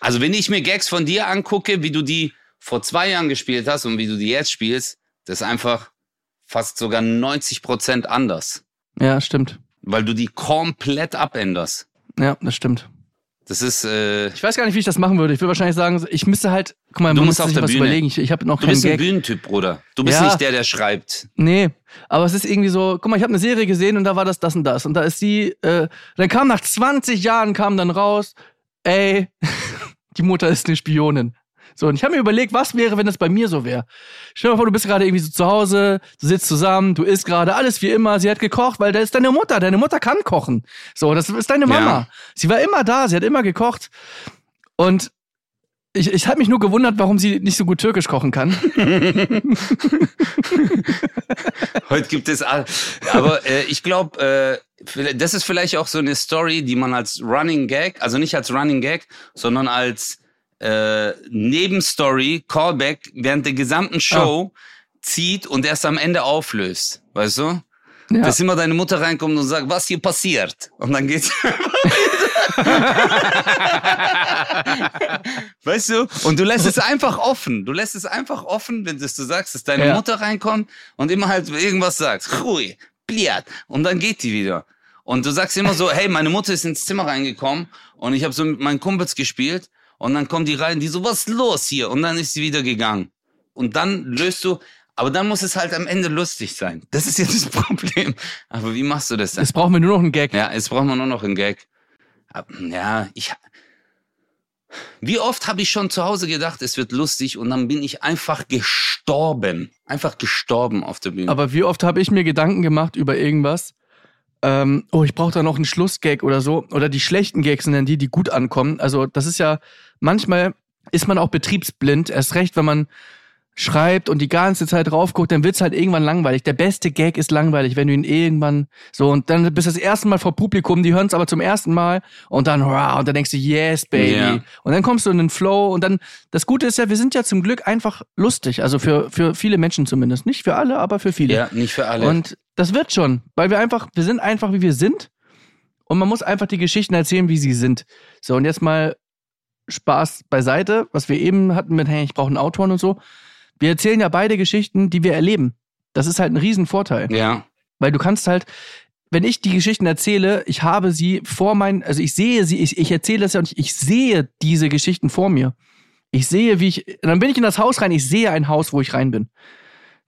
Also wenn ich mir Gags von dir angucke, wie du die vor zwei Jahren gespielt hast und wie du die jetzt spielst, das ist einfach fast sogar 90 Prozent anders. Ja, stimmt. Weil du die komplett abänderst. Ja, das stimmt. Das ist, äh, Ich weiß gar nicht, wie ich das machen würde. Ich würde wahrscheinlich sagen, ich müsste halt, guck mal, Du musst muss auf der was Bühne. überlegen. Ich, ich habe noch du bist ein Gag. Bühnentyp, Bruder. Du bist Ja. nicht der, der schreibt. Nee, aber es ist irgendwie so, guck mal, ich habe eine Serie gesehen und da war das, das und das. Und da ist die, äh, dann kam nach 20 Jahren, kam dann raus, ey, die Mutter ist eine Spionin. So, und ich habe mir überlegt, was wäre, wenn das bei mir so wäre. Stell dir mal vor, du bist gerade irgendwie so zu Hause, du sitzt zusammen, du isst gerade alles wie immer, sie hat gekocht, weil da ist deine Mutter, deine Mutter kann kochen. So, das ist deine Mama. Ja. Sie war immer da, sie hat immer gekocht. Und ich, ich habe mich nur gewundert, warum sie nicht so gut türkisch kochen kann. Heute gibt es all, aber äh, ich glaube, äh, das ist vielleicht auch so eine Story, die man als Running Gag, also nicht als Running Gag, sondern als äh, Nebenstory, Callback während der gesamten Show zieht und erst am Ende auflöst, weißt du? Ja. Dass immer deine Mutter reinkommt und sagt, was hier passiert? Und dann geht's. weißt du? Und du lässt es einfach offen. Du lässt es einfach offen, wenn das du sagst, dass deine Ja. Mutter reinkommt und immer halt irgendwas sagst. Ruhig, bliat. Und dann geht die wieder. Und du sagst immer so, hey, meine Mutter ist ins Zimmer reingekommen und ich habe so mit meinen Kumpels gespielt und dann kommt die rein, die so, was ist los hier? Und dann ist sie wieder gegangen. Und dann löst du, aber dann muss es halt am Ende lustig sein. Das ist jetzt das Problem. Aber wie machst du das dann? Jetzt brauchen wir nur noch einen Gag. Ja, jetzt brauchen wir nur noch einen Gag. Ja, ich. Wie oft habe ich schon zu Hause gedacht, es wird lustig und dann bin ich einfach gestorben. Einfach gestorben auf der Bühne. Aber wie oft habe ich mir Gedanken gemacht über irgendwas? Ähm, oh, ich brauche da noch einen Schlussgag oder so. Oder die schlechten Gags sind dann die, die gut ankommen. Also das ist ja, manchmal ist man auch betriebsblind. Erst recht, wenn man schreibt und die ganze Zeit drauf guckt, dann wird's halt irgendwann langweilig. Der beste Gag ist langweilig, wenn du ihn irgendwann so und dann bist du das erste Mal vor Publikum, die hören es aber zum ersten Mal und dann wow, und dann denkst du yes baby Ja. und dann kommst du in den Flow und dann das Gute ist ja, wir sind ja zum Glück einfach lustig, also für für viele Menschen zumindest, nicht für alle, aber für viele. ja, nicht für alle. Und das wird schon, weil wir einfach, wir sind einfach wie wir sind und man muss einfach die Geschichten erzählen, wie sie sind. So und jetzt mal Spaß beiseite, was wir eben hatten mit, hey, ich brauche einen Autoren und so. Wir erzählen ja beide Geschichten, die wir erleben. Das ist halt ein Riesenvorteil, ja, weil du kannst halt, wenn ich die Geschichten erzähle, ich habe sie vor meinen, also ich sehe sie, ich, ich erzähle das ja und ich, ich sehe diese Geschichten vor mir. Ich sehe, wie ich, dann bin ich in das Haus rein, ich sehe ein Haus, wo ich rein bin.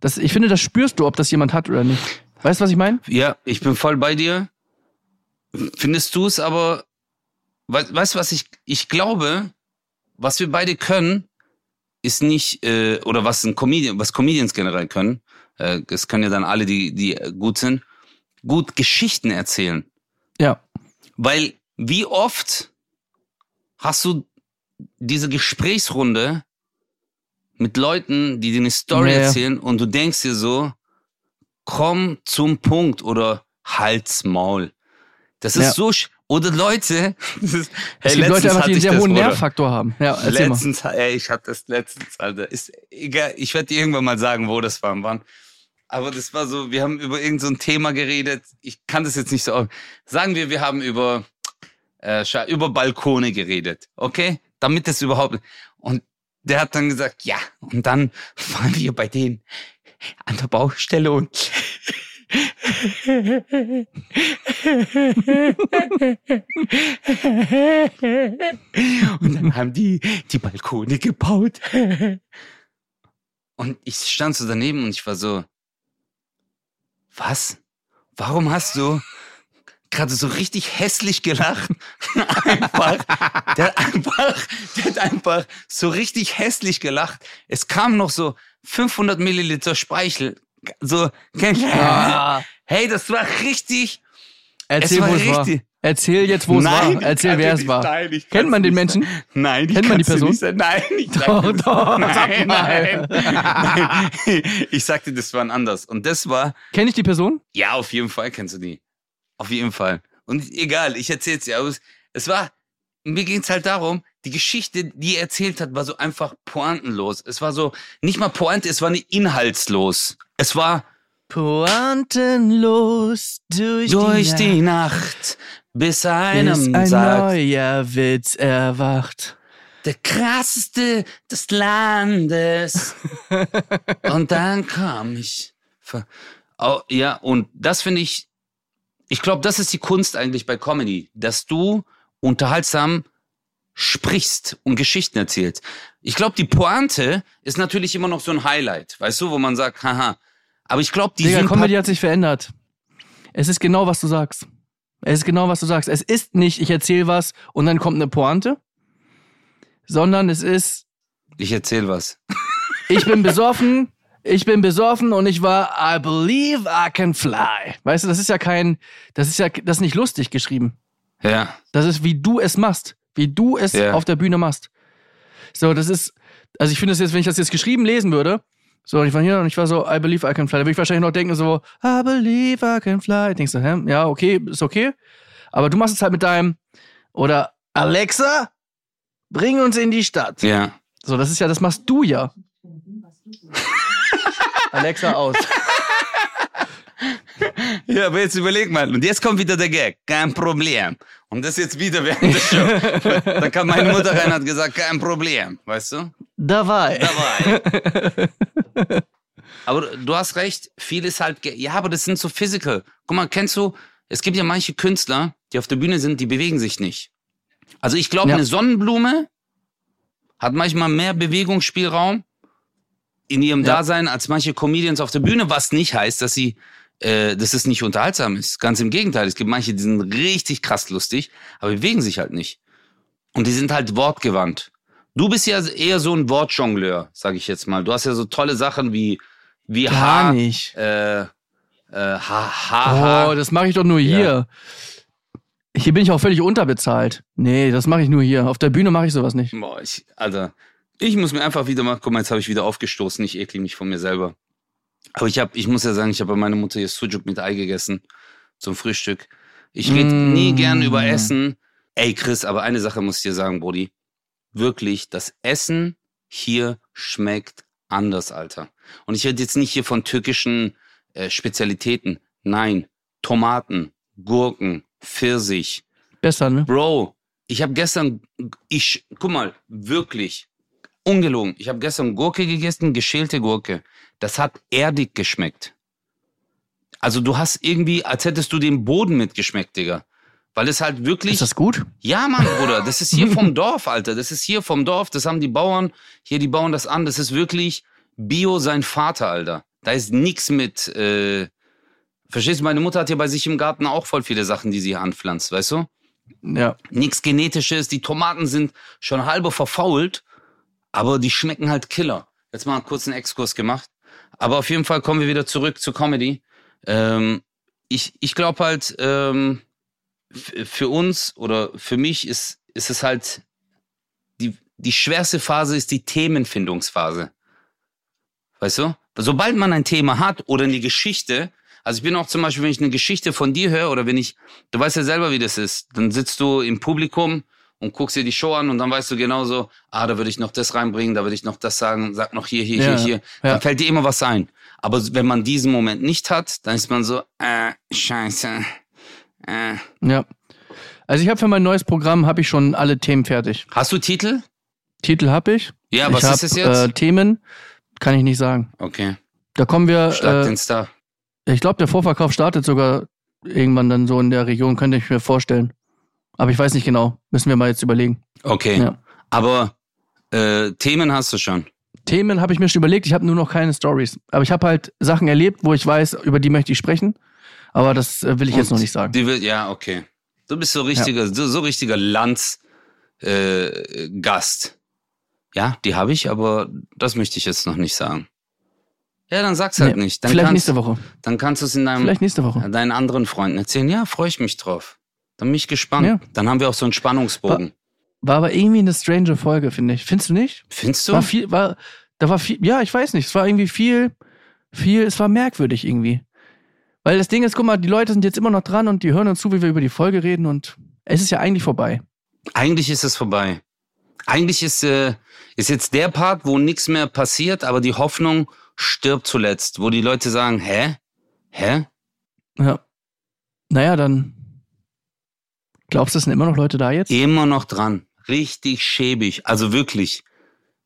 Das, ich finde, das spürst du, ob das jemand hat oder nicht. Weißt du, was ich meine? ja, ich bin voll bei dir. Findest du es aber, we weißt du was ich, ich glaube, was wir beide können, ist nicht, äh, oder was ein Comedian, was Comedians generell können, äh, das können ja dann alle, die, die gut sind, gut Geschichten erzählen. Ja. Weil wie oft hast du diese Gesprächsrunde mit Leuten, die dir eine Story Ja, ja. erzählen und du denkst dir so, komm zum Punkt oder halt's Maul. Das ist Ja. so, sch oder Leute, das ist, Es hey, gibt Leute, einfach, die einen ich sehr hohen. Nervfaktor haben. Ja, mal. Letztens, ey, ich hatte das letztens, Alter. Ist egal, ich werde dir irgendwann mal sagen, wo das war und wann. Aber das war so, wir haben über irgendein so ein Thema geredet. Ich kann das jetzt nicht so. Sagen wir, wir haben über, äh, über Balkone geredet. Okay? Damit das überhaupt. Und der hat dann gesagt, ja. Und dann waren wir bei denen an der Baustelle und Und dann haben die die Balkone gebaut. Und ich stand so daneben und ich war so, was? Warum hast du gerade so richtig hässlich gelacht? einfach, der hat einfach, der hat einfach so richtig hässlich gelacht. Es kam noch so 500 Milliliter Speichel. So, Ah. hey, das war richtig, Erzähl, wo es war. richtig- Erzähl jetzt, wo es Nein, war. Erzähl, wer es war. ich Kennt man den Menschen? Nein, ich Kennt man die Person? Nein, ich Doch, dir doch, nein, nein, nein. Ich sagte, das war ein anders. Und das war, Kenn ich die Person? ja, auf jeden Fall kennst du die. Auf jeden Fall. Und egal, ich erzähl's dir, aber es, war, mir ging's halt darum, die Geschichte, die er erzählt hat, war so einfach pointenlos. Es war so, nicht mal Pointe, es war nicht inhaltslos. Es war Pointenlos durch, durch die Nacht, bis einem bis ein sagt, neuer Witz erwacht. der krasseste des Landes. und dann kam ich. Oh, ja, und das finde ich, ich glaube, das ist die Kunst eigentlich bei Comedy, dass du unterhaltsam sprichst und Geschichten erzählst. Ich glaube, die Pointe ist natürlich immer noch so ein Highlight, weißt du, wo man sagt, haha. Aber ich glaube, die Digga, Comedy hat sich verändert. Es ist genau, was du sagst. Es ist genau, was du sagst. Es ist nicht, ich erzähle was und dann kommt eine Pointe, sondern es ist, Ich erzähl was. ich bin besoffen, ich bin besoffen und ich war, I believe I can fly. Weißt du, das ist ja kein, das ist ja, das ist nicht lustig geschrieben. Ja. Das ist, wie du es machst. Wie du es Ja. auf der Bühne machst. So, das ist, also ich finde es jetzt, wenn ich das jetzt geschrieben lesen würde, so, und ich war hier und ich war so, I believe I can fly, da würde ich wahrscheinlich noch denken, so, I believe I can fly. Denkst du, hä? Ja, okay, ist okay. Aber du machst es halt mit deinem, oder Alexa, bring uns in die Stadt. Ja. So, das ist ja, das machst du ja. Alexa aus. Ja, aber jetzt überleg mal. Und jetzt kommt wieder der Gag. Kein Problem. Und das jetzt wieder während der Show. da kam meine Mutter rein und hat gesagt, kein Problem. Weißt du? Dabei. Dabei. aber du hast recht. Viel ist halt, ja, aber das sind so physical. Guck mal, kennst du, es gibt ja manche Künstler, die auf der Bühne sind, die bewegen sich nicht. Also ich glaube, Ja. eine Sonnenblume hat manchmal mehr Bewegungsspielraum in ihrem Ja. Dasein als manche Comedians auf der Bühne, was nicht heißt, dass sie, äh, dass es nicht unterhaltsam ist. Ganz im Gegenteil. Es gibt manche, die sind richtig krass lustig, aber bewegen sich halt nicht. Und die sind halt wortgewandt. Du bist ja eher so ein Wortjongleur, sag ich jetzt mal. Du hast ja so tolle Sachen wie, wie Gar Ha, nicht. äh, äh, ha, ha, ha. Oh, das mache ich doch nur hier. Hier bin ich auch völlig unterbezahlt. Nee, das mache ich nur hier. Auf der Bühne mache ich sowas nicht. Boah, ich, Alter, ich muss mir einfach wieder mal, guck mal, jetzt habe ich wieder aufgestoßen, ich ekel mich von mir selber. Aber ich habe, ich muss ja sagen, ich habe bei meiner Mutter hier Sujuk mit Ei gegessen zum Frühstück. Ich rede Mm. nie gern über Essen. Ey, Chris, aber eine Sache muss ich dir sagen, Brody. Wirklich, das Essen hier schmeckt anders, Alter. Und ich rede jetzt nicht hier von türkischen äh, Spezialitäten. Nein, Tomaten, Gurken, Pfirsich, Besser, ne? Bro, ich habe gestern, ich, guck mal, wirklich, ungelogen, ich habe gestern Gurke gegessen, geschälte Gurke. Das hat erdig geschmeckt. Also du hast irgendwie, als hättest du den Boden mitgeschmeckt, Digga. Weil es halt wirklich. Ist das gut? Ja, Mann, Bruder, das ist hier vom Dorf, Alter. Das ist hier vom Dorf. Das haben die Bauern. Hier, die bauen das an. Das ist wirklich Bio sein Vater, Alter. Da ist nix mit, äh, verstehst du, meine Mutter hat ja bei sich im Garten auch voll viele Sachen, die sie hier anpflanzt, weißt du? Ja. Nichts Genetisches. Die Tomaten sind schon halbe verfault, aber die schmecken halt Killer. Jetzt mal einen kurzen Exkurs gemacht. Aber auf jeden Fall kommen wir wieder zurück zur Comedy. Ähm, ich ich glaube halt, ähm, für uns oder für mich ist, ist es halt, die, die schwerste Phase ist die Themenfindungsphase. Weißt du? Sobald man ein Thema hat oder eine Geschichte, also ich bin auch zum Beispiel, wenn ich eine Geschichte von dir höre oder wenn ich, du weißt ja selber, wie das ist, dann sitzt du im Publikum und guckst dir die Show an und dann weißt du genauso, ah, da würde ich noch das reinbringen, da würde ich noch das sagen, sag noch hier, hier, Ja, hier, hier. ja. Dann fällt dir immer was ein. Aber wenn man diesen Moment nicht hat, dann ist man so, äh, scheiße, äh. Ja. Also ich habe für mein neues Programm habe ich schon alle Themen fertig. Hast du Titel? Titel habe ich. Ja, ich was hab, ist es jetzt? Äh, Themen kann ich nicht sagen. okay, Da kommen wir. schlag Äh, den Star. ich glaube, der Vorverkauf startet sogar irgendwann dann so in der Region, könnte ich mir vorstellen. Aber ich weiß nicht genau. Müssen wir mal jetzt überlegen. Okay, Ja. aber äh, Themen hast du schon. Themen habe ich mir schon überlegt. Ich habe nur noch keine Stories. Aber ich habe halt Sachen erlebt, wo ich weiß, über die möchte ich sprechen. Aber das äh, will ich jetzt Und noch nicht sagen. Die will, ja, okay. Du bist so richtiger, so, so richtiger Landsgast. Äh, Gast. ja, die habe ich, aber das möchte ich jetzt noch nicht sagen. Ja, dann sag's halt Nee, nicht. Dann Vielleicht kannst, nächste Woche. Dann kannst du es in deinem, Vielleicht nächste Woche. deinen anderen Freunden erzählen. Ja, freue ich mich drauf. Dann bin ich gespannt. Ja. Dann haben wir auch so einen Spannungsbogen. War aber irgendwie eine strange Folge, finde ich. Findest du nicht? Findest du? War viel, war, da war viel, ja, ich weiß nicht. Es war irgendwie viel, viel, es war merkwürdig irgendwie. Weil das Ding ist, guck mal, die Leute sind jetzt immer noch dran und die hören uns zu, wie wir über die Folge reden und es ist ja eigentlich vorbei. Eigentlich ist es vorbei. Eigentlich ist, äh, ist jetzt der Part, wo nichts mehr passiert, aber die Hoffnung stirbt zuletzt, wo die Leute sagen, hä? Hä? Ja. Naja, dann glaubst du, es sind immer noch Leute da jetzt? Immer noch dran. Richtig schäbig. Also wirklich.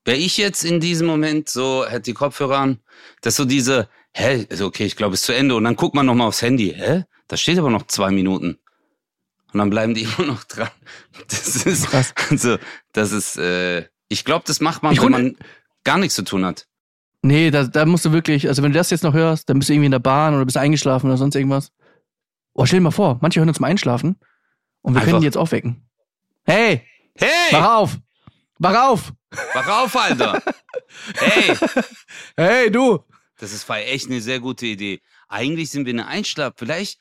Wäre ich jetzt in diesem Moment so, hätte die Kopfhörer an, dass so diese, hä, also okay, ich glaube, es ist zu Ende. Und dann guckt man nochmal aufs Handy. Hä? Da steht aber noch zwei Minuten. Und dann bleiben die immer noch dran. Das ist Krass. Also, das ist, äh, ich glaube, das macht man, Ich wenn man gar nichts zu tun hat. Nee, da, da musst du wirklich, also wenn du das jetzt noch hörst, dann bist du irgendwie in der Bahn oder bist eingeschlafen oder sonst irgendwas. Oh, stell dir mal vor, manche hören uns zum Einschlafen und wir können Einfach- die jetzt aufwecken. Hey, Hey, wach auf! Wach auf! wach auf, Alter! hey, Hey, du! das ist war echt eine sehr gute Idee. Eigentlich sind wir eine Einschlaf. Vielleicht,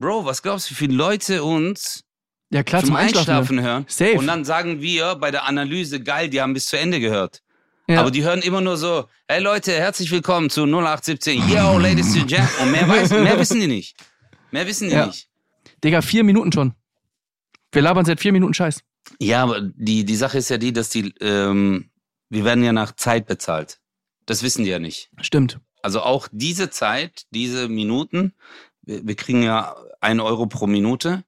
Bro, was glaubst du, wie viele Leute uns Ja, klar, zum, zum, Einschlafen. Einschlafen hören? Safe. Und dann sagen wir bei der Analyse, geil, die haben bis zu Ende gehört. ja. Aber die hören immer nur so, hey Leute, herzlich willkommen zu 0817. Yo, Ladies and Gentlemen. Und mehr, weiß, mehr wissen die nicht. Mehr wissen die Ja. nicht. Digga, vier Minuten schon. Wir labern seit vier Minuten Scheiß. Ja, aber die, die Sache ist ja die, dass die, ähm, wir werden ja nach Zeit bezahlt. Das wissen die ja nicht. Stimmt. Also auch diese Zeit, diese Minuten, wir, wir kriegen ja ein Euro pro Minute.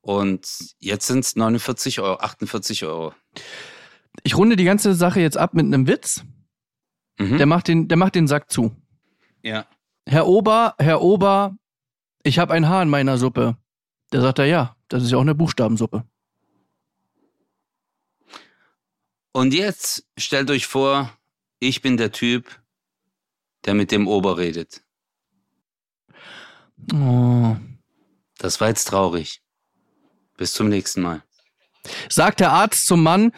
Und jetzt sind es 49 Euro, 48 Euro. Ich runde die ganze Sache jetzt ab mit einem Witz. Mhm. Der macht den, der macht den Sack zu. ja. Herr Ober, Herr Ober, ich habe ein Haar in meiner Suppe. Der sagt er, ja, das ist ja auch eine Buchstabensuppe. Und jetzt stellt euch vor, ich bin der Typ, der mit dem Ober redet. Oh. Das war jetzt traurig. Bis zum nächsten Mal. Sagt der Arzt zum Mann,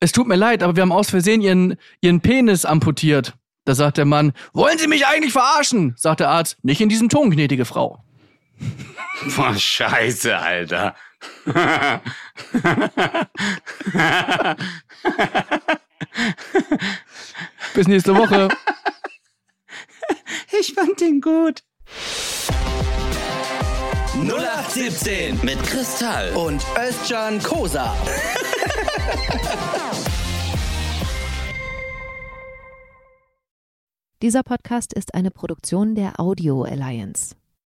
es tut mir leid, aber wir haben aus Versehen ihren, ihren Penis amputiert. Da sagt der Mann, wollen Sie mich eigentlich verarschen? Sagt der Arzt, nicht in diesem Ton, gnädige Frau. Boah, scheiße, Alter. Bis nächste Woche. Ich fand den gut. 0817 Mit Kristall. und Özcan Kosa. Dieser Podcast ist eine Produktion der Audio Alliance.